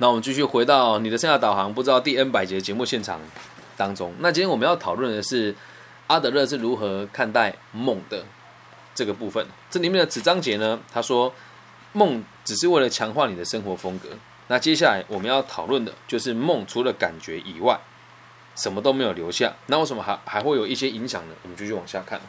那我们继续回到你的生涯导航，不知道第 N 百节节目现场当中。那今天我们要讨论的是阿德勒是如何看待梦的这个部分。这里面的子章节呢，他说梦只是为了强化你的生活风格。那接下来我们要讨论的就是梦除了感觉以外，什么都没有留下。那为什么还还会有一些影响呢？我们继续往下看。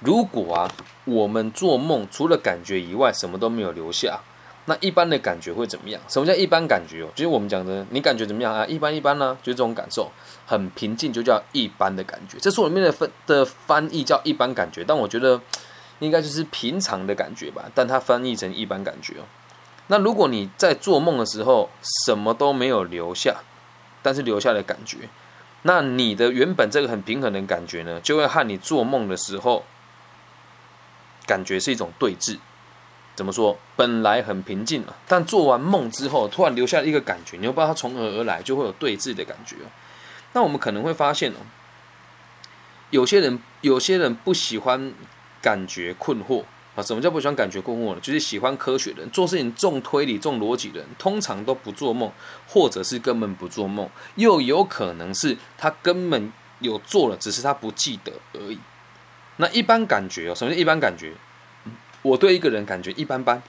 如果啊，我们做梦除了感觉以外，什么都没有留下，那一般的感觉会怎么样？什么叫一般感觉哦？就是我们讲的，你感觉怎么样啊？一般一般呢，就是这种感受，很平静，就叫一般的感觉。这书里面的分的翻译叫一般感觉，但我觉得应该就是平常的感觉吧。但它翻译成一般感觉哦。那如果你在做梦的时候什么都没有留下，但是留下的感觉，那你的原本这个很平衡的感觉呢，就会和你做梦的时候。感觉是一种对峙，怎么说？本来很平静嘛，但做完梦之后，突然留下了一个感觉，你又不知道它从何而来，就会有对峙的感觉。那我们可能会发现哦，有些人有些人不喜欢感觉困惑啊。什么叫不喜欢感觉困惑呢？就是喜欢科学的人，做事情重推理、重逻辑的人，通常都不做梦，或者是根本不做梦，又有可能是他根本有做了，只是他不记得而已。那一般感觉哦，什么叫一般感觉？我对一个人感觉一般般。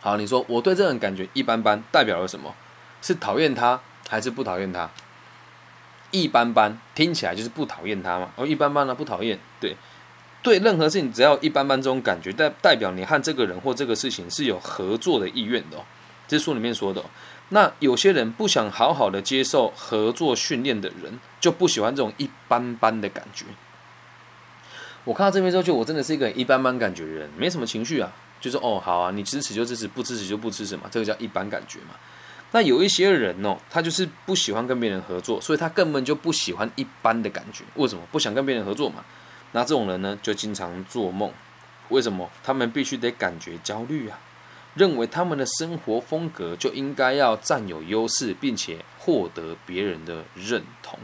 好，你说我对这个人感觉一般般，代表了什么？是讨厌他还是不讨厌他？一般般听起来就是不讨厌他嘛。哦，一般般呢，不讨厌。对，对，任何事情只要一般般这种感觉，代代表你和这个人或这个事情是有合作的意愿的。这书里面说的。那有些人不想好好的接受合作训练的人，就不喜欢这种一般般的感觉。我看到这边之后，就我真的是一个一般般感觉的人，没什么情绪啊，就是哦，好啊，你支持就支持，不支持就不支持嘛，这个叫一般感觉嘛。那有一些人哦，他就是不喜欢跟别人合作，所以他根本就不喜欢一般的感觉。为什么不想跟别人合作嘛？那这种人呢，就经常做梦。为什么？他们必须得感觉焦虑啊，认为他们的生活风格就应该要占有优势，并且获得别人的认同。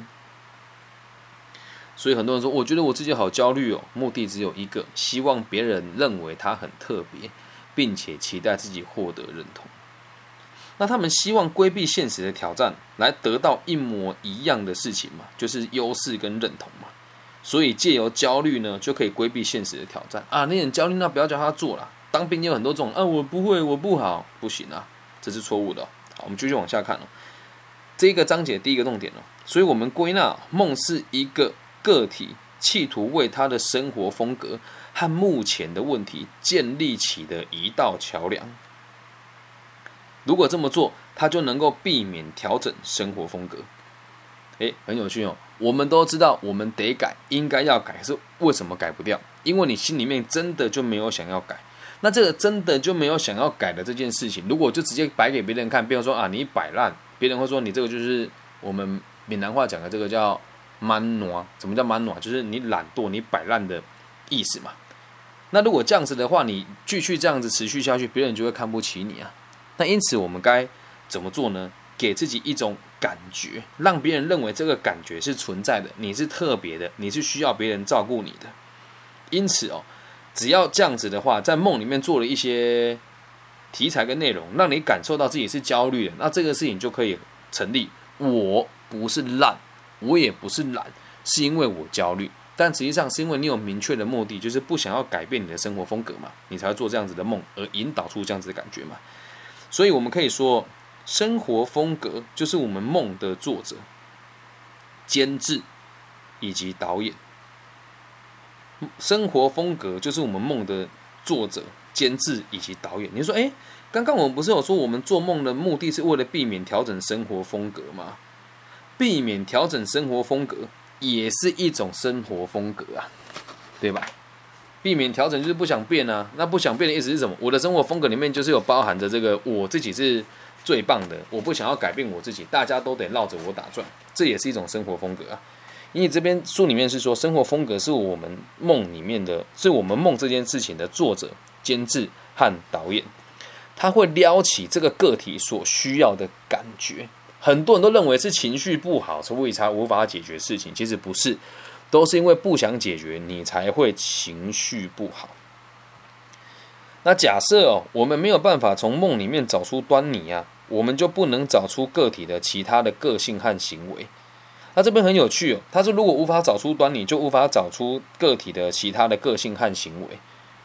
所以很多人说，我觉得我自己好焦虑哦。目的只有一个，希望别人认为他很特别，并且期待自己获得认同。那他们希望规避现实的挑战，来得到一模一样的事情嘛，就是优势跟认同嘛。所以借由焦虑呢，就可以规避现实的挑战啊。那很焦虑，那不要叫他做了。当兵有很多种啊，我不会，我不好，不行啊，这是错误的。好，我们继续往下看哦。这个章节第一个重点哦，所以我们归纳梦是一个。个体企图为他的生活风格和目前的问题建立起的一道桥梁。如果这么做，他就能够避免调整生活风格。诶，很有趣哦。我们都知道，我们得改，应该要改，是为什么改不掉？因为你心里面真的就没有想要改。那这个真的就没有想要改的这件事情，如果就直接摆给别人看，比如说啊，你摆烂，别人会说你这个就是我们闽南话讲的这个叫。蛮挪，什么叫蛮挪？就是你懒惰、你摆烂的意思嘛。那如果这样子的话，你继续这样子持续下去，别人就会看不起你啊。那因此，我们该怎么做呢？给自己一种感觉，让别人认为这个感觉是存在的，你是特别的，你是需要别人照顾你的。因此哦，只要这样子的话，在梦里面做了一些题材跟内容，让你感受到自己是焦虑的，那这个事情就可以成立。我不是烂。我也不是懒，是因为我焦虑，但实际上是因为你有明确的目的，就是不想要改变你的生活风格嘛，你才会做这样子的梦，而引导出这样子的感觉嘛。所以我们可以说，生活风格就是我们梦的作者、监制以及导演。生活风格就是我们梦的作者、监制以及导演。你说，哎，刚刚我们不是有说，我们做梦的目的是为了避免调整生活风格吗？避免调整生活风格也是一种生活风格啊，对吧？避免调整就是不想变啊。那不想变的意思是什么？我的生活风格里面就是有包含着这个我自己是最棒的，我不想要改变我自己，大家都得绕着我打转，这也是一种生活风格啊。因为这边书里面是说，生活风格是我们梦里面的，是我们梦这件事情的作者、监制和导演，他会撩起这个个体所需要的感觉。很多人都认为是情绪不好，所以才无法解决事情。其实不是，都是因为不想解决，你才会情绪不好。那假设哦，我们没有办法从梦里面找出端倪啊，我们就不能找出个体的其他的个性和行为。那这边很有趣哦，他说如果无法找出端倪，就无法找出个体的其他的个性和行为，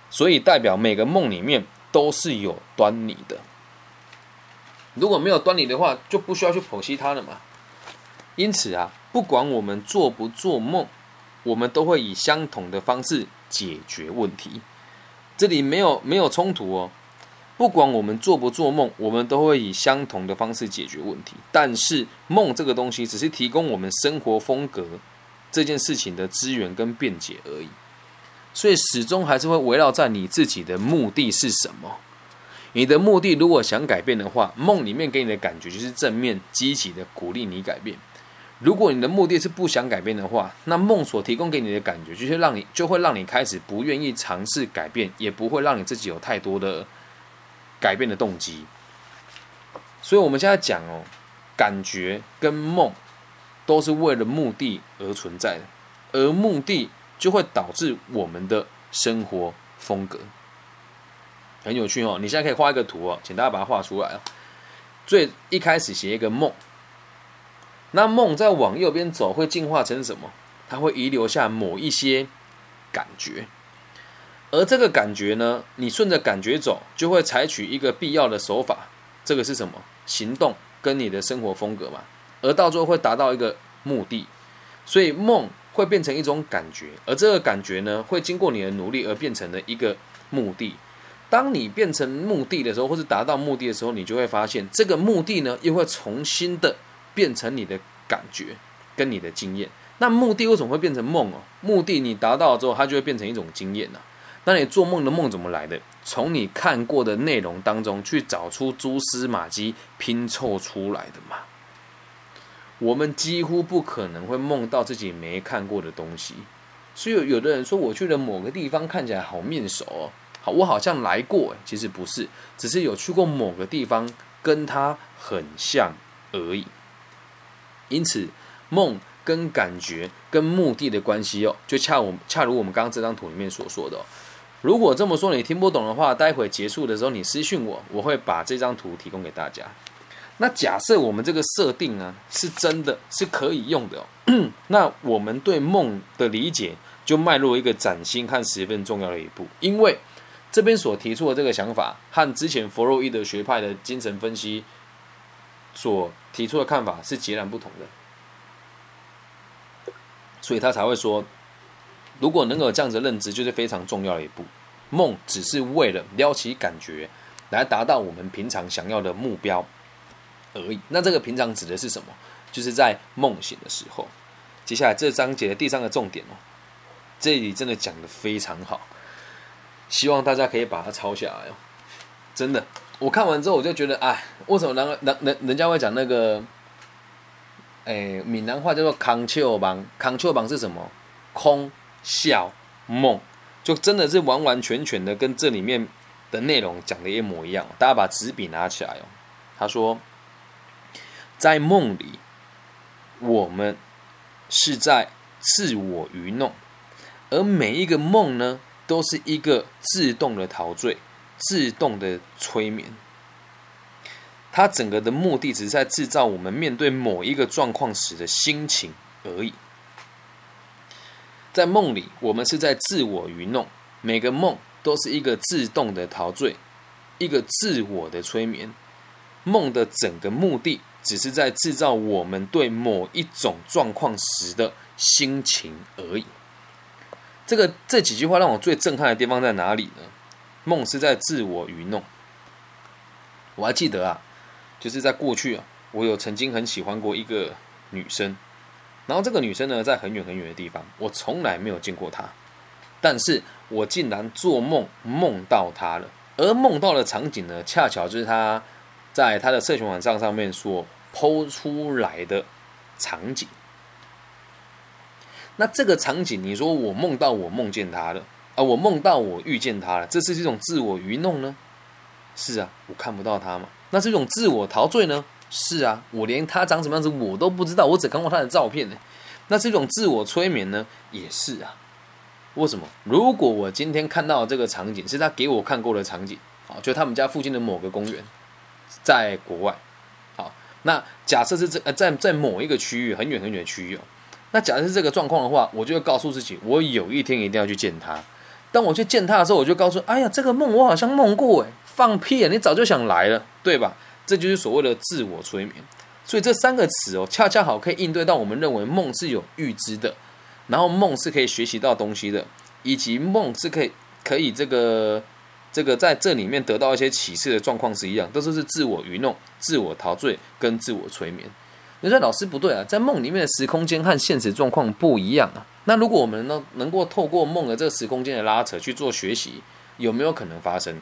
所以代表每个梦里面都是有端倪的。如果没有端倪的话，就不需要去剖析它了嘛。因此啊，不管我们做不做梦，我们都会以相同的方式解决问题。这里没有没有冲突哦。不管我们做不做梦，我们都会以相同的方式解决问题。但是梦这个东西只是提供我们生活风格这件事情的资源跟便捷而已，所以始终还是会围绕在你自己的目的是什么。你的目的如果想改变的话，梦里面给你的感觉就是正面积极的鼓励你改变。如果你的目的是不想改变的话，那梦所提供给你的感觉就是让你就会让你开始不愿意尝试改变，也不会让你自己有太多的。改变的动机，所以我们现在讲哦，感觉跟梦都是为了目的而存在的，而目的就会导致我们的生活风格。很有趣哦，你现在可以画一个图哦，请大家把它画出来哦。最一开始写一个梦，那梦在往右边走会进化成什么？它会遗留下某一些感觉。而这个感觉呢，你顺着感觉走，就会采取一个必要的手法。这个是什么？行动跟你的生活风格嘛。而到最后会达到一个目的，所以梦会变成一种感觉，而这个感觉呢，会经过你的努力而变成了一个目的。当你变成目的的时候，或是达到目的的时候，你就会发现这个目的呢，又会重新的变成你的感觉跟你的经验。那目的为什么会变成梦哦？目的你达到了之后，它就会变成一种经验呢。那你做梦的梦怎么来的？从你看过的内容当中去找出蛛丝马迹，拼凑出来的嘛。我们几乎不可能会梦到自己没看过的东西，所以有的人说我去了某个地方，看起来好面熟哦，好，我好像来过，其实不是，只是有去过某个地方，跟它很像而已。因此，梦跟感觉跟目的的关系哦，就恰我恰如我们刚刚这张图里面所说的。如果这么说你听不懂的话，待会结束的时候你私信我，我会把这张图提供给大家。那假设我们这个设定呢是真的是可以用的哦，那我们对梦的理解就迈入一个崭新和十分重要的一步，因为这边所提出的这个想法和之前弗洛伊德学派的精神分析所提出的看法是截然不同的，所以他才会说。如果能有这样子认知，就是非常重要的一步。梦只是为了撩起感觉，来达到我们平常想要的目标而已。那这个平常指的是什么？就是在梦醒的时候。接下来这章节的第三个重点哦，这里真的讲的非常好，希望大家可以把它抄下来哦。真的，我看完之后我就觉得，哎，为什么人人人人家会讲那个，哎，闽南话叫做“康丘榜”，康丘榜是什么？空。笑梦就真的是完完全全的跟这里面的内容讲的一模一样。大家把纸笔拿起来哦。他说，在梦里，我们是在自我愚弄，而每一个梦呢，都是一个自动的陶醉、自动的催眠。它整个的目的只是在制造我们面对某一个状况时的心情而已。在梦里，我们是在自我愚弄。每个梦都是一个自动的陶醉，一个自我的催眠。梦的整个目的，只是在制造我们对某一种状况时的心情而已。这个这几句话让我最震撼的地方在哪里呢？梦是在自我愚弄。我还记得啊，就是在过去啊，我有曾经很喜欢过一个女生。然后这个女生呢，在很远很远的地方，我从来没有见过她，但是我竟然做梦梦到她了，而梦到的场景呢，恰巧就是她在她的社群网站上面所剖出来的场景。那这个场景，你说我梦到我梦见他了啊，我梦到我遇见他了，这是一种自我愚弄呢？是啊，我看不到他嘛，那是一种自我陶醉呢？是啊，我连他长什么样子我都不知道，我只看过他的照片呢。那这种自我催眠呢，也是啊。为什么？如果我今天看到这个场景是他给我看过的场景，啊，就他们家附近的某个公园，在国外，好那假设是这呃在在某一个区域很远很远的区域哦，那假设是这个状况的话，我就会告诉自己，我有一天一定要去见他。当我去见他的时候，我就告诉，哎呀，这个梦我好像梦过哎，放屁啊，你早就想来了，对吧？这就是所谓的自我催眠。所以这三个词哦，恰恰好可以应对到我们认为梦是有预知的，然后梦是可以学习到东西的，以及梦是可以可以这个这个在这里面得到一些启示的状况是一样，都是是自我愚弄、自我陶醉跟自我催眠。你说老师不对啊，在梦里面的时空间和现实状况不一样啊。那如果我们能能够透过梦的这个时空间的拉扯去做学习，有没有可能发生？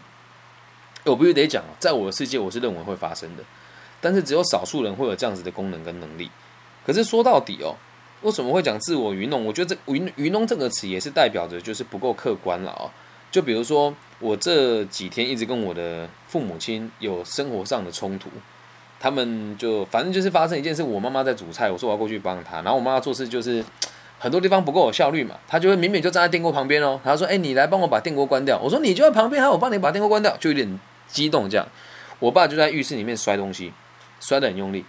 我必须得讲，在我的世界，我是认为会发生的。但是只有少数人会有这样子的功能跟能力。可是说到底哦，为什么会讲自我愚弄？我觉得这愚愚弄这个词也是代表着就是不够客观了哦。就比如说我这几天一直跟我的父母亲有生活上的冲突，他们就反正就是发生一件事，我妈妈在煮菜，我说我要过去帮她，然后我妈妈做事就是 很多地方不够有效率嘛，她就会明明就站在电锅旁边哦，她说：“哎，你来帮我把电锅关掉。”我说：“你就在旁边，还我帮你把电锅关掉。”就有点激动这样。我爸就在浴室里面摔东西。摔得很用力，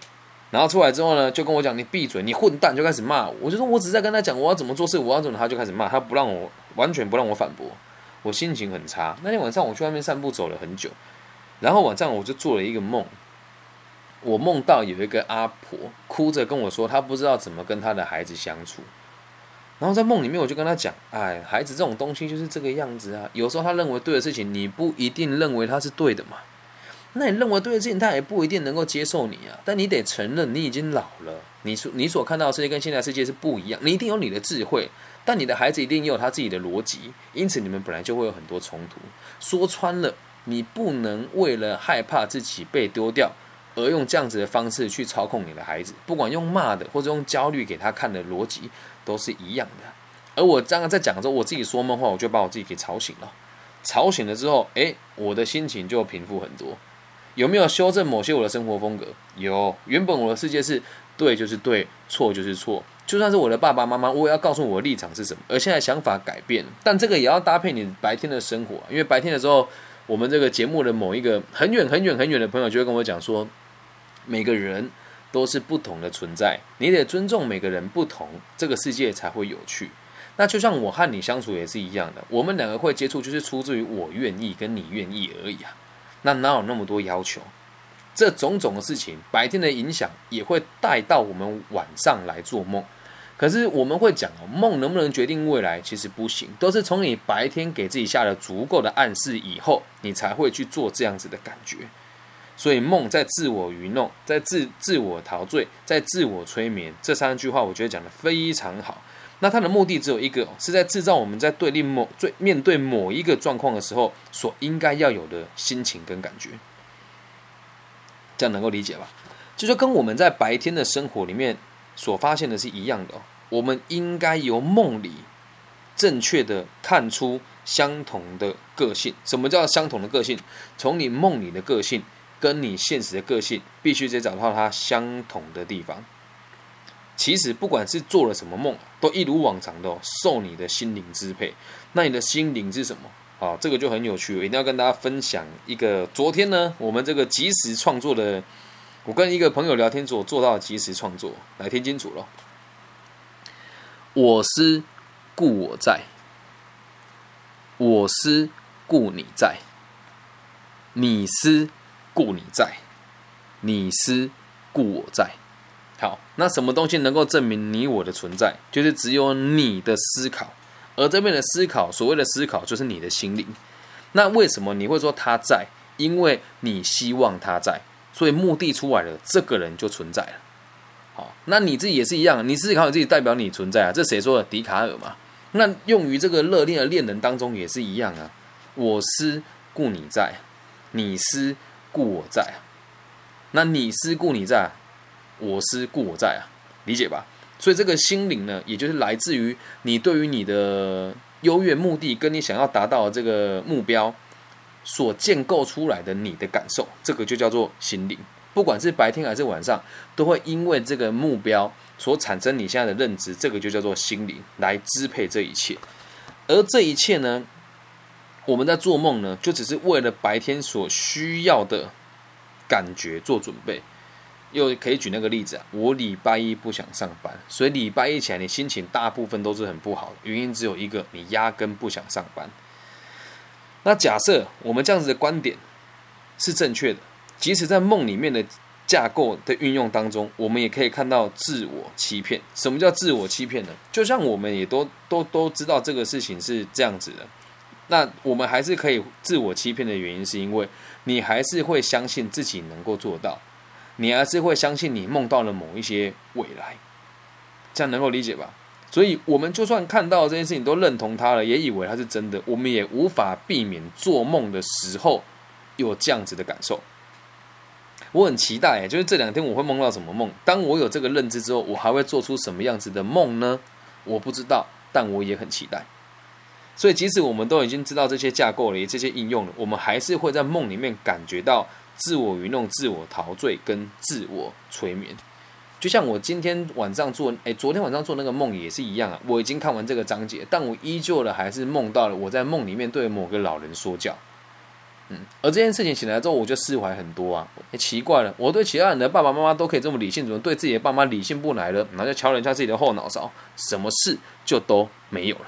然后出来之后呢，就跟我讲：“你闭嘴，你混蛋！”就开始骂我。我就说：“我只是在跟他讲我要怎么做事，我要怎么。”他就开始骂，他不让我完全不让我反驳，我心情很差。那天晚上我去外面散步走了很久，然后晚上我就做了一个梦，我梦到有一个阿婆哭着跟我说，她不知道怎么跟她的孩子相处。然后在梦里面，我就跟她讲：“哎，孩子这种东西就是这个样子啊，有时候他认为对的事情，你不一定认为他是对的嘛。”那你认为对的事情，他也不一定能够接受你啊。但你得承认，你已经老了。你所你所看到的世界跟现在世界是不一样。你一定有你的智慧，但你的孩子一定也有他自己的逻辑。因此，你们本来就会有很多冲突。说穿了，你不能为了害怕自己被丢掉，而用这样子的方式去操控你的孩子。不管用骂的，或者用焦虑给他看的逻辑，都是一样的。而我刚刚在讲的时候，我自己说梦话，我就把我自己给吵醒了。吵醒了之后，诶，我的心情就平复很多。有没有修正某些我的生活风格？有，原本我的世界是对就是对，错就是错。就算是我的爸爸妈妈，我也要告诉我的立场是什么。而现在想法改变，但这个也要搭配你白天的生活。因为白天的时候，我们这个节目的某一个很远很远很远的朋友就会跟我讲说，每个人都是不同的存在，你得尊重每个人不同，这个世界才会有趣。那就像我和你相处也是一样的，我们两个会接触，就是出自于我愿意跟你愿意而已啊。那哪有那么多要求？这种种的事情，白天的影响也会带到我们晚上来做梦。可是我们会讲哦，梦能不能决定未来？其实不行，都是从你白天给自己下了足够的暗示以后，你才会去做这样子的感觉。所以梦在自我愚弄，在自自我陶醉，在自我催眠，这三句话我觉得讲的非常好。那它的目的只有一个，是在制造我们在对立某最面对某一个状况的时候所应该要有的心情跟感觉，这样能够理解吧？就说跟我们在白天的生活里面所发现的是一样的，我们应该由梦里正确的看出相同的个性。什么叫相同的个性？从你梦里的个性跟你现实的个性，必须得找到它相同的地方。其实不管是做了什么梦，都一如往常的受你的心灵支配。那你的心灵是什么？啊，这个就很有趣，我一定要跟大家分享一个。昨天呢，我们这个即时创作的，我跟一个朋友聊天所做到的即时创作，来听清楚了。我思故我在，我思故你在，你思故你在，你思故我在。好，那什么东西能够证明你我的存在？就是只有你的思考，而这边的思考，所谓的思考，就是你的心灵。那为什么你会说他在？因为你希望他在，所以目的出来了，这个人就存在了。好，那你自己也是一样，你思考你自己代表你存在啊，这谁说的？笛卡尔嘛。那用于这个热恋的恋人当中也是一样啊。我思故你在，你思故我在啊。那你思故你在。我思故我在啊，理解吧？所以这个心灵呢，也就是来自于你对于你的优越目的跟你想要达到这个目标所建构出来的你的感受，这个就叫做心灵。不管是白天还是晚上，都会因为这个目标所产生你现在的认知，这个就叫做心灵来支配这一切。而这一切呢，我们在做梦呢，就只是为了白天所需要的感觉做准备。又可以举那个例子啊，我礼拜一不想上班，所以礼拜一起来，你心情大部分都是很不好的，原因只有一个，你压根不想上班。那假设我们这样子的观点是正确的，即使在梦里面的架构的运用当中，我们也可以看到自我欺骗。什么叫自我欺骗呢？就像我们也都都都知道这个事情是这样子的。那我们还是可以自我欺骗的原因，是因为你还是会相信自己能够做到，你还是会相信你梦到了某一些未来，这样能够理解吧？所以，我们就算看到这件事情都认同它了，也以为它是真的，我们也无法避免做梦的时候有这样子的感受。我很期待，就是这两天我会梦到什么梦？当我有这个认知之后，我还会做出什么样子的梦呢？我不知道，但我也很期待。所以，即使我们都已经知道这些架构了，这些应用了，我们还是会在梦里面感觉到自我愚弄、自我陶醉跟自我催眠。就像我今天晚上做，哎，昨天晚上做那个梦也是一样啊。我已经看完这个章节，但我依旧的还是梦到了我在梦里面对某个老人说教。嗯，而这件事情醒来之后，我就释怀很多啊。奇怪了，我对其他人的爸爸妈妈都可以这么理性，怎么对自己的爸妈理性不来了？然后就敲了一下自己的后脑勺，什么事就都没有了。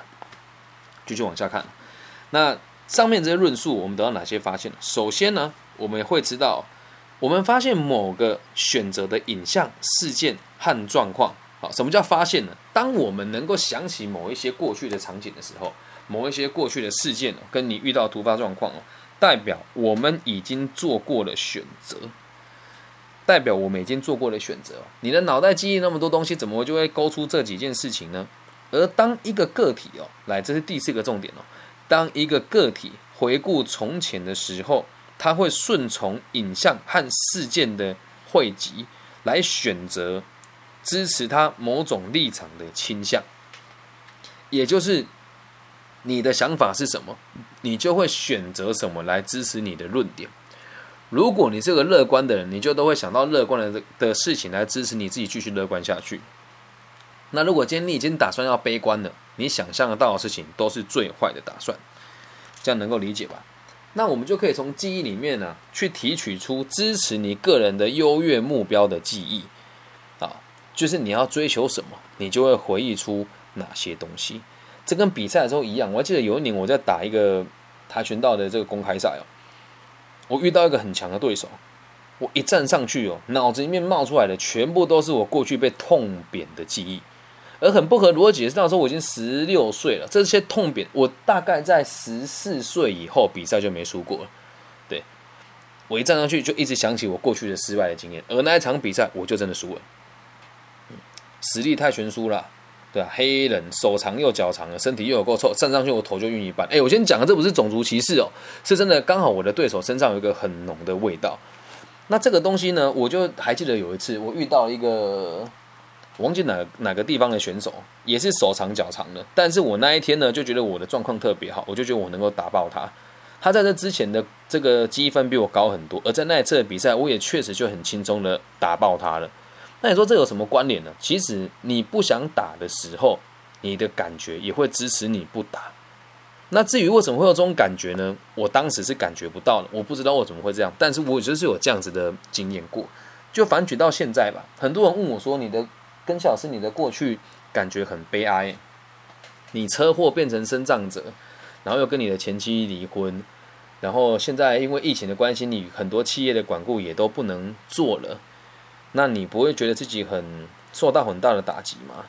继续往下看，那上面这些论述，我们得到哪些发现？首先呢，我们会知道，我们发现某个选择的影像、事件和状况。好，什么叫发现呢？当我们能够想起某一些过去的场景的时候，某一些过去的事件跟你遇到突发状况哦，代表我们已经做过了选择，代表我们已经做过了选择。你的脑袋记忆那么多东西，怎么就会勾出这几件事情呢？而当一个个体哦，来，这是第四个重点哦。当一个个体回顾从前的时候，他会顺从影像和事件的汇集来选择支持他某种立场的倾向，也就是你的想法是什么，你就会选择什么来支持你的论点。如果你是个乐观的人，你就都会想到乐观的的事情来支持你自己继续乐观下去。那如果今天你已经打算要悲观了，你想象得到的事情都是最坏的打算，这样能够理解吧？那我们就可以从记忆里面呢，去提取出支持你个人的优越目标的记忆啊，就是你要追求什么，你就会回忆出哪些东西。这跟比赛的时候一样。我还记得有一年我在打一个跆拳道的这个公开赛哦，我遇到一个很强的对手。我一站上去哦，脑子里面冒出来的全部都是我过去被痛扁的记忆。而很不合逻辑的是，那时候我已经十六岁了，这些痛扁，我大概在十四岁以后比赛就没输过了。对，我一站上去就一直想起我过去的失败的经验，而那一场比赛我就真的输了，实力太悬殊了，对啊，黑人手长又脚长的，身体又有够臭，站上去我头就晕一半。哎，我先讲的这不是种族歧视哦，是真的，刚好我的对手身上有一个很浓的味道。那这个东西呢，我就还记得有一次我遇到一个。忘记哪哪个地方的选手也是手长脚长的，但是我那一天呢就觉得我的状况特别好，我就觉得我能够打爆他。他在这之前的这个积分比我高很多，而在那一次的比赛，我也确实就很轻松的打爆他了。那你说这有什么关联呢？其实你不想打的时候，你的感觉也会支持你不打。那至于为什么会有这种感觉呢？我当时是感觉不到的，我不知道我怎么会这样，但是我就是有这样子的经验过。就反举到现在吧，很多人问我说你的。跟小是你的过去感觉很悲哀，你车祸变成身障者，然后又跟你的前妻离婚，然后现在因为疫情的关系，你很多企业的管顾也都不能做了，那你不会觉得自己很受到很大的打击吗？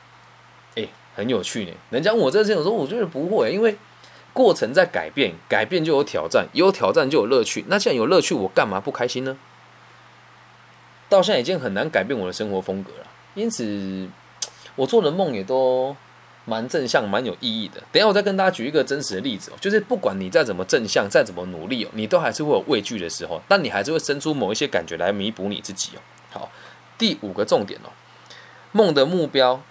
诶，很有趣呢。人家我这事情，我说我觉得不会，因为过程在改变，改变就有挑战，有挑战就有乐趣。那既然有乐趣，我干嘛不开心呢？到现在已经很难改变我的生活风格了。因此，我做的梦也都蛮正向、蛮有意义的。等下我再跟大家举一个真实的例子哦，就是不管你再怎么正向、再怎么努力哦，你都还是会有畏惧的时候，但你还是会生出某一些感觉来弥补你自己哦。好，第五个重点哦，梦的目标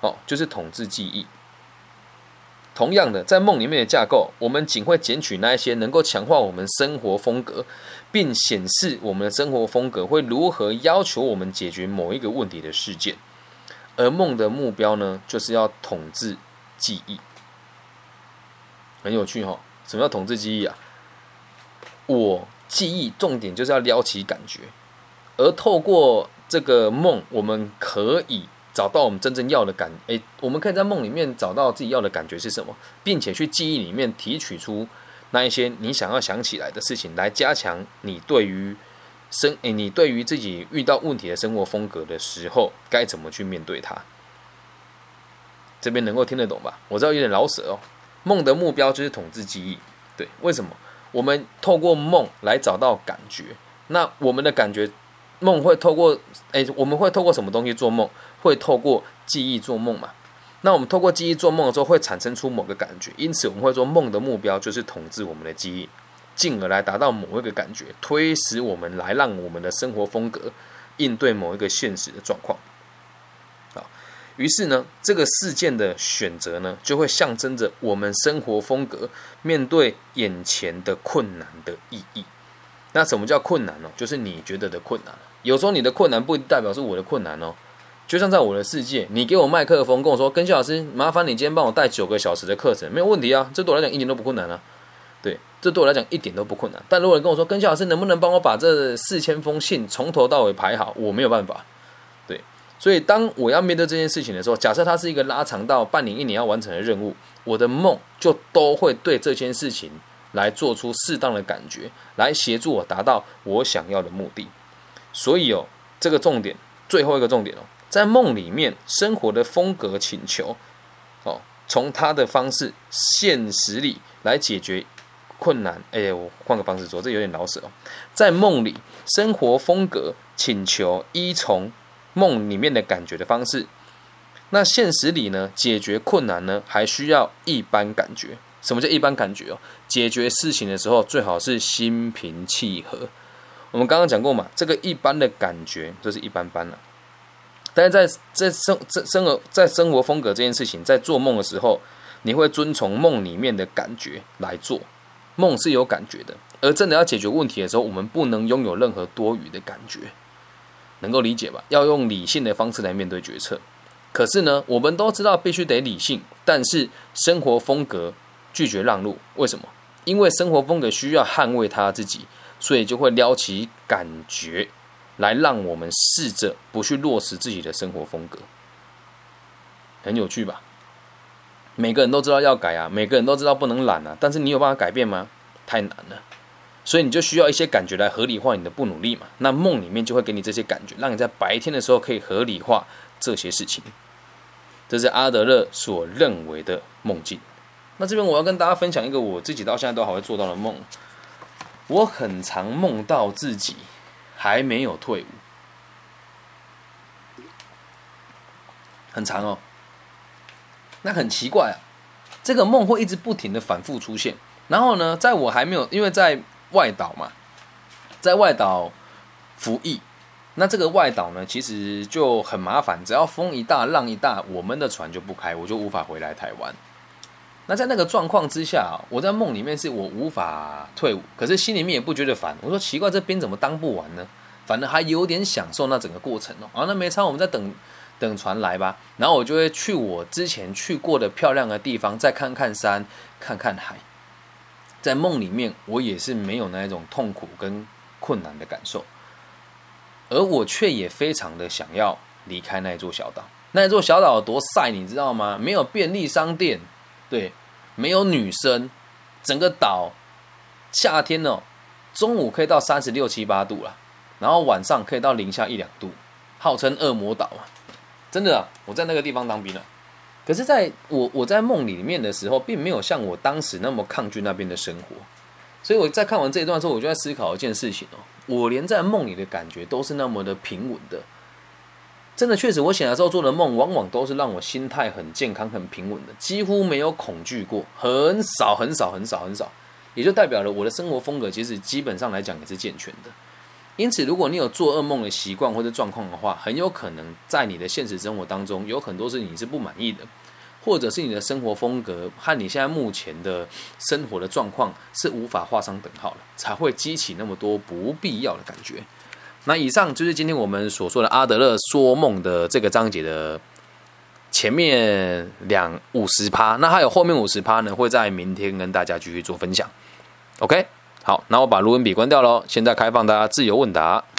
哦，就是统治记忆。同样的，在梦里面的架构，我们仅会捡取那一些能够强化我们生活风格，并显示我们的生活风格会如何要求我们解决某一个问题的事件。而梦的目标呢，就是要统治记忆。很有趣哈，什么叫统治记忆啊？我记忆重点就是要撩起感觉，而透过这个梦，我们可以找到我们真正要的感，诶，我们可以在梦里面找到自己要的感觉是什么，并且去记忆里面提取出那一些你想要想起来的事情，来加强你对于生，诶，你对于自己遇到问题的生活风格的时候，该怎么去面对它。这边能够听得懂吧？我知道有点老舍哦。梦的目标就是统治记忆，对，为什么？我们透过梦来找到感觉，那我们的感觉，梦会透过，哎，我们会透过什么东西做梦？会透过记忆做梦嘛？那我们透过记忆做梦的时候，会产生出某个感觉，因此我们会说梦的目标就是统治我们的记忆，进而来达到某一个感觉，推使我们来让我们的生活风格应对某一个现实的状况。啊于是呢，这个事件的选择呢，就会象征着我们生活风格面对眼前的困难的意义。那什么叫困难呢？就是你觉得的困难。有时候你的困难不代表是我的困难哦。就像在我的世界，你给我麦克风，跟我说：“根肖老师，麻烦你今天帮我带九个小时的课程，没有问题啊。”这对我来讲一点都不困难啊。对，这对我来讲一点都不困难。但如果你跟我说：“根肖老师，能不能帮我把这四千封信从头到尾排好？”我没有办法。对所以，当我要面对这件事情的时候，假设它是一个拉长到半年、一年要完成的任务，我的梦就都会对这件事情来做出适当的感觉，来协助我达到我想要的目的。所以哦，这个重点，最后一个重点哦，在梦里面生活的风格请求哦，从他的方式现实里来解决困难。哎，我换个方式说，这有点老舍哦。在梦里生活风格请求依从。梦里面的感觉的方式，那现实里呢？解决困难呢，还需要一般感觉。什么叫一般感觉哦？解决事情的时候，最好是心平气和。我们刚刚讲过嘛，这个一般的感觉就是一般般了。但是在在生在生活在生活风格这件事情，在做梦的时候，你会遵从梦里面的感觉来做。梦是有感觉的，而真的要解决问题的时候，我们不能拥有任何多余的感觉。能够理解吧？要用理性的方式来面对决策。可是呢，我们都知道必须得理性，但是生活风格拒绝让路。为什么？因为生活风格需要捍卫他自己，所以就会撩起感觉来让我们试着不去落实自己的生活风格。很有趣吧？每个人都知道要改啊，每个人都知道不能懒啊，但是你有办法改变吗？太难了。所以你就需要一些感觉来合理化你的不努力嘛？那梦里面就会给你这些感觉，让你在白天的时候可以合理化这些事情。这是阿德勒所认为的梦境。那这边我要跟大家分享一个我自己到现在都还会做到的梦。我很常梦到自己还没有退伍，很长哦。那很奇怪啊，这个梦会一直不停的反复出现。然后呢，在我还没有因为在外岛嘛，在外岛服役，那这个外岛呢，其实就很麻烦。只要风一大，浪一大，我们的船就不开，我就无法回来台湾。那在那个状况之下，我在梦里面是我无法退伍，可是心里面也不觉得烦。我说奇怪，这兵怎么当不完呢？反正还有点享受那整个过程哦。啊，那没差，我们在等等船来吧。然后我就会去我之前去过的漂亮的地方，再看看山，看看海。在梦里面，我也是没有那一种痛苦跟困难的感受，而我却也非常的想要离开那一座小岛。那一座小岛有多晒，你知道吗？没有便利商店，对，没有女生，整个岛夏天呢，中午可以到三十六七八度了，然后晚上可以到零下一两度，号称恶魔岛啊！真的啊，我在那个地方当兵了。可是，在我我在梦里面的时候，并没有像我当时那么抗拒那边的生活，所以我在看完这一段之后，我就在思考一件事情哦，我连在梦里的感觉都是那么的平稳的，真的确实，我醒来之后做的梦，往往都是让我心态很健康、很平稳的，几乎没有恐惧过，很少、很少、很少、很少，也就代表了我的生活风格其实基本上来讲也是健全的。因此，如果你有做噩梦的习惯或者状况的话，很有可能在你的现实生活当中，有很多事情你是不满意的，或者是你的生活风格和你现在目前的生活的状况是无法画上等号的，才会激起那么多不必要的感觉。那以上就是今天我们所说的阿德勒说梦的这个章节的前面两五十趴，那还有后面五十趴呢，会在明天跟大家继续做分享。OK。好，那我把录音笔关掉喽。现在开放大家自由问答。